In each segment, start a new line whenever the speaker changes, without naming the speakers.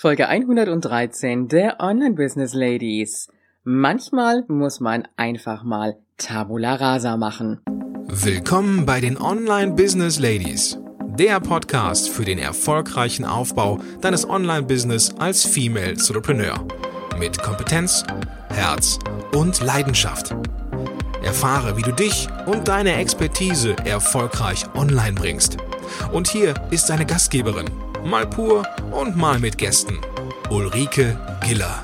Folge 113 der Online Business Ladies. Manchmal muss man einfach mal Tabula Rasa machen.
Willkommen bei den Online Business Ladies, der Podcast für den erfolgreichen Aufbau deines Online Business als Female Entrepreneur mit Kompetenz, Herz und Leidenschaft. Erfahre, wie du dich und deine Expertise erfolgreich online bringst. Und hier ist deine Gastgeberin mal pur und mal mit Gästen. Ulrike Giller.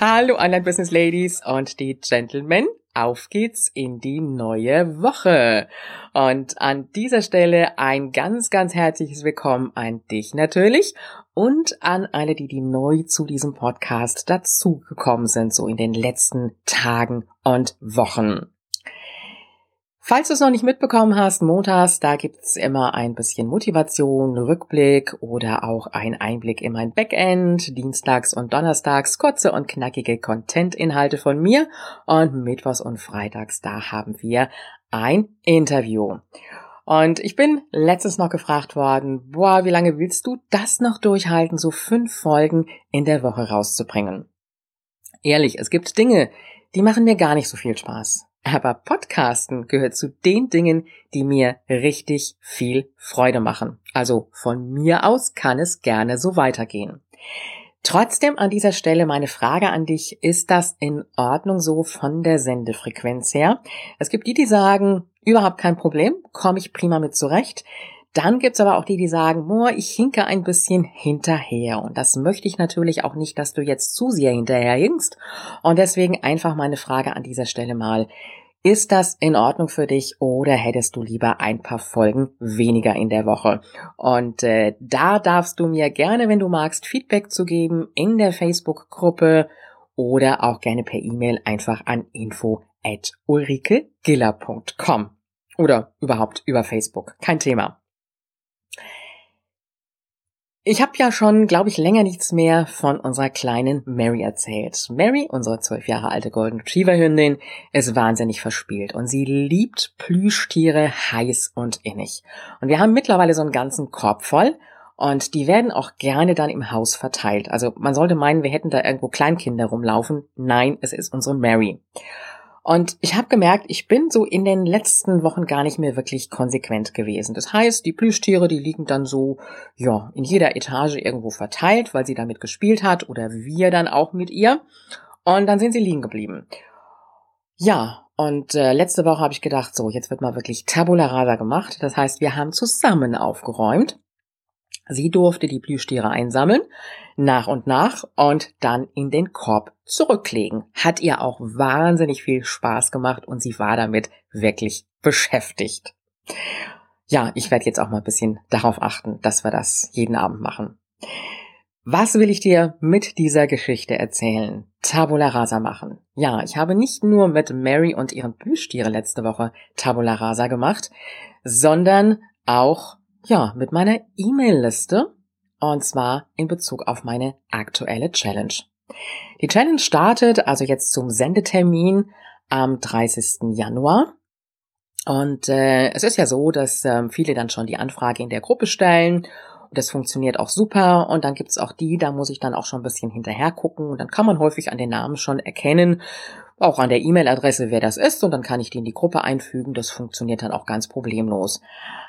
Hallo Online Business Ladies und die Gentlemen. Auf geht's in die neue Woche. Und an dieser Stelle ein ganz, ganz herzliches Willkommen an dich natürlich und an alle, die, die neu zu diesem Podcast dazugekommen sind, so in den letzten Tagen und Wochen. Falls du es noch nicht mitbekommen hast, montags, da gibt's immer ein bisschen Motivation, Rückblick oder auch ein Einblick in mein Backend. Dienstags und Donnerstags kurze und knackige Content-Inhalte von mir. Und Mittwochs und Freitags, da haben wir ein Interview. Und ich bin letztens noch gefragt worden, boah, wie lange willst du das noch durchhalten, so fünf Folgen in der Woche rauszubringen? Ehrlich, es gibt Dinge, die machen mir gar nicht so viel Spaß. Aber Podcasten gehört zu den Dingen, die mir richtig viel Freude machen. Also von mir aus kann es gerne so weitergehen. Trotzdem an dieser Stelle meine Frage an dich, ist das in Ordnung so von der Sendefrequenz her? Es gibt die, die sagen, überhaupt kein Problem, komme ich prima mit zurecht. Dann gibt's aber auch die, die sagen, boah, ich hinke ein bisschen hinterher. Und das möchte ich natürlich auch nicht, dass du jetzt zu sehr hinterher hinkst. Und deswegen einfach meine Frage an dieser Stelle mal. Ist das in Ordnung für dich oder hättest du lieber ein paar Folgen weniger in der Woche? Und äh, da darfst du mir gerne, wenn du magst, Feedback zu geben in der Facebook-Gruppe oder auch gerne per E-Mail einfach an info at ulrikegiller.com oder überhaupt über Facebook. Kein Thema. Ich habe ja schon, glaube ich, länger nichts mehr von unserer kleinen Mary erzählt. Mary, unsere zwölf Jahre alte Golden Retriever Hündin, ist wahnsinnig verspielt und sie liebt Plüschtiere heiß und innig. Und wir haben mittlerweile so einen ganzen Korb voll und die werden auch gerne dann im Haus verteilt. Also man sollte meinen, wir hätten da irgendwo Kleinkinder rumlaufen. Nein, es ist unsere Mary. Und ich habe gemerkt, ich bin so in den letzten Wochen gar nicht mehr wirklich konsequent gewesen. Das heißt, die Plüschtiere, die liegen dann so, ja, in jeder Etage irgendwo verteilt, weil sie damit gespielt hat oder wir dann auch mit ihr. Und dann sind sie liegen geblieben. Ja, und äh, letzte Woche habe ich gedacht, so, jetzt wird mal wirklich Tabula Rasa gemacht. Das heißt, wir haben zusammen aufgeräumt. Sie durfte die Plüschtiere einsammeln, nach und nach und dann in den Korb zurücklegen. Hat ihr auch wahnsinnig viel Spaß gemacht und sie war damit wirklich beschäftigt. Ja, ich werde jetzt auch mal ein bisschen darauf achten, dass wir das jeden Abend machen. Was will ich dir mit dieser Geschichte erzählen? Tabula rasa machen. Ja, ich habe nicht nur mit Mary und ihren Plüschtiere letzte Woche Tabula rasa gemacht, sondern auch ja, mit meiner E-Mail-Liste und zwar in Bezug auf meine aktuelle Challenge. Die Challenge startet also jetzt zum Sendetermin am 30. Januar. Und äh, es ist ja so, dass äh, viele dann schon die Anfrage in der Gruppe stellen das funktioniert auch super. Und dann gibt's auch die, da muss ich dann auch schon ein bisschen hinterher gucken. Und dann kann man häufig an den Namen schon erkennen, auch an der E-Mail-Adresse, wer das ist. Und dann kann ich die in die Gruppe einfügen. Das funktioniert dann auch ganz problemlos.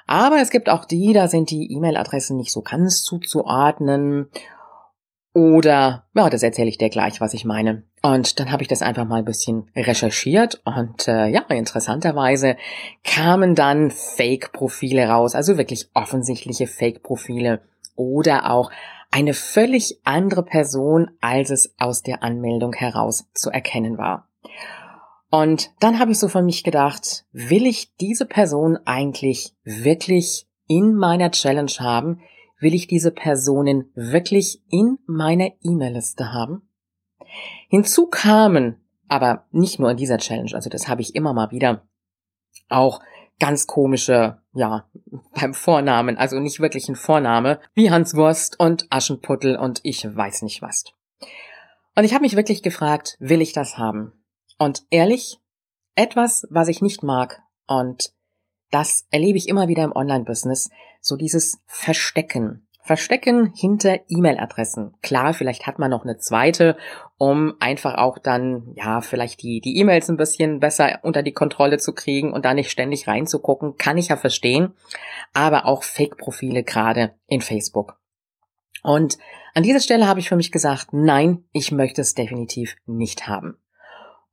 Aber es gibt auch die, da sind die E-Mail-Adressen nicht so ganz zuzuordnen. Oder, ja, das erzähle ich dir gleich, was ich meine. Und dann habe ich das einfach mal ein bisschen recherchiert und äh, ja, interessanterweise kamen dann Fake-Profile raus, also wirklich offensichtliche Fake-Profile oder auch eine völlig andere Person, als es aus der Anmeldung heraus zu erkennen war. Und dann habe ich so von mich gedacht, will ich diese Person eigentlich wirklich in meiner Challenge haben? Will ich diese Personen wirklich in meiner E-Mail-Liste haben? Hinzu kamen, aber nicht nur in dieser Challenge, also das habe ich immer mal wieder, auch ganz komische, ja, beim Vornamen, also nicht wirklich ein Vorname, wie Hans Wurst und Aschenputtel und ich weiß nicht was. Und ich habe mich wirklich gefragt, will ich das haben? Und ehrlich, etwas, was ich nicht mag, und das erlebe ich immer wieder im Online-Business, so dieses Verstecken. Verstecken hinter E-Mail-Adressen. Klar, vielleicht hat man noch eine zweite, um einfach auch dann, ja, vielleicht die, die E-Mails ein bisschen besser unter die Kontrolle zu kriegen und da nicht ständig reinzugucken. Kann ich ja verstehen. Aber auch Fake-Profile gerade in Facebook. Und an dieser Stelle habe ich für mich gesagt, nein, ich möchte es definitiv nicht haben.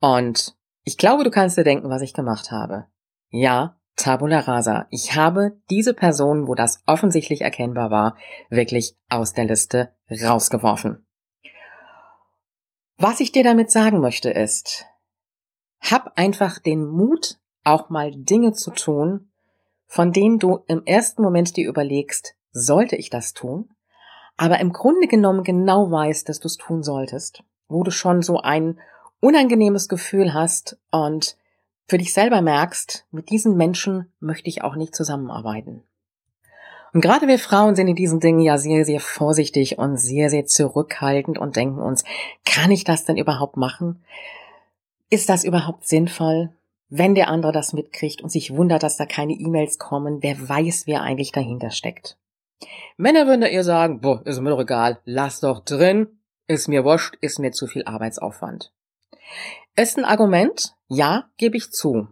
Und ich glaube, du kannst dir denken, was ich gemacht habe. Ja, Tabula rasa. Ich habe diese Person, wo das offensichtlich erkennbar war, wirklich aus der Liste rausgeworfen. Was ich dir damit sagen möchte ist, hab einfach den Mut, auch mal Dinge zu tun, von denen du im ersten Moment dir überlegst, sollte ich das tun? Aber im Grunde genommen genau weißt, dass du es tun solltest, wo du schon so ein unangenehmes Gefühl hast und für dich selber merkst, mit diesen Menschen möchte ich auch nicht zusammenarbeiten. Und gerade wir Frauen sind in diesen Dingen ja sehr, sehr vorsichtig und sehr, sehr zurückhaltend und denken uns, kann ich das denn überhaupt machen? Ist das überhaupt sinnvoll? Wenn der andere das mitkriegt und sich wundert, dass da keine E-Mails kommen, wer weiß, wer eigentlich dahinter steckt. Männer würden da eher sagen, boah, ist mir doch egal, lass doch drin, ist mir wurscht, ist mir zu viel Arbeitsaufwand. Ist ein Argument? Ja, gebe ich zu.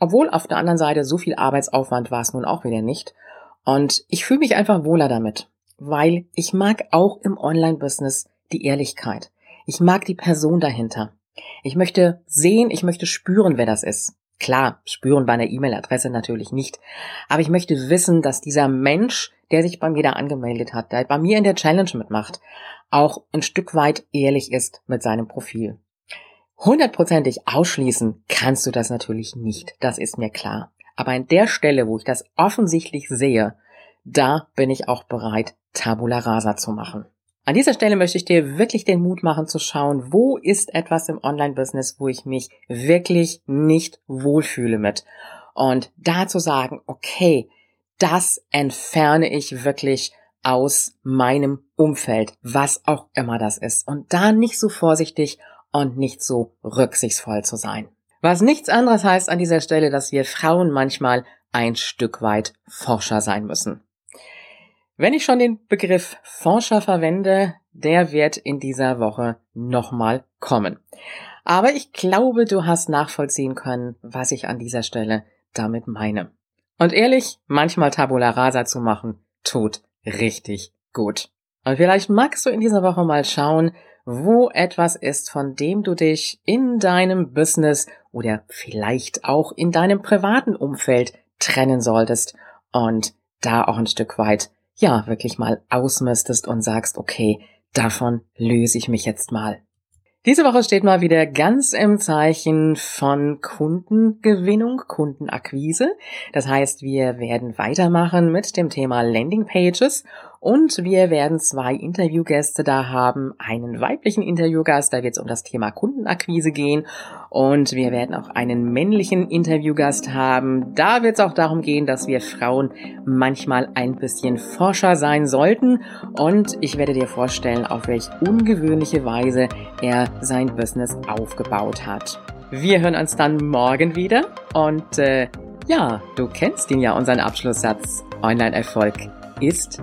Obwohl auf der anderen Seite so viel Arbeitsaufwand war es nun auch wieder nicht. Und ich fühle mich einfach wohler damit, weil ich mag auch im Online-Business die Ehrlichkeit. Ich mag die Person dahinter. Ich möchte sehen, ich möchte spüren, wer das ist. Klar, spüren bei einer E-Mail-Adresse natürlich nicht. Aber ich möchte wissen, dass dieser Mensch, der sich bei mir da angemeldet hat, der bei mir in der Challenge mitmacht, auch ein Stück weit ehrlich ist mit seinem Profil. Hundertprozentig ausschließen kannst du das natürlich nicht, das ist mir klar. Aber an der Stelle, wo ich das offensichtlich sehe, da bin ich auch bereit, Tabula rasa zu machen. An dieser Stelle möchte ich dir wirklich den Mut machen zu schauen, wo ist etwas im Online-Business, wo ich mich wirklich nicht wohlfühle mit. Und da zu sagen, okay, das entferne ich wirklich aus meinem Umfeld, was auch immer das ist. Und da nicht so vorsichtig und nicht so rücksichtsvoll zu sein. Was nichts anderes heißt an dieser Stelle, dass wir Frauen manchmal ein Stück weit Forscher sein müssen. Wenn ich schon den Begriff Forscher verwende, der wird in dieser Woche nochmal kommen. Aber ich glaube, du hast nachvollziehen können, was ich an dieser Stelle damit meine. Und ehrlich, manchmal Tabula Rasa zu machen, tut richtig gut. Und vielleicht magst du in dieser Woche mal schauen, wo etwas ist, von dem du dich in deinem Business oder vielleicht auch in deinem privaten Umfeld trennen solltest und da auch ein Stück weit, ja, wirklich mal ausmistest und sagst, okay, davon löse ich mich jetzt mal. Diese Woche steht mal wieder ganz im Zeichen von Kundengewinnung, Kundenakquise. Das heißt, wir werden weitermachen mit dem Thema Landing Pages und wir werden zwei Interviewgäste da haben. Einen weiblichen Interviewgast, da wird es um das Thema Kundenakquise gehen. Und wir werden auch einen männlichen Interviewgast haben. Da wird es auch darum gehen, dass wir Frauen manchmal ein bisschen forscher sein sollten. Und ich werde dir vorstellen, auf welch ungewöhnliche Weise er sein Business aufgebaut hat. Wir hören uns dann morgen wieder. Und äh, ja, du kennst ihn ja, unseren Abschlusssatz. Online-Erfolg ist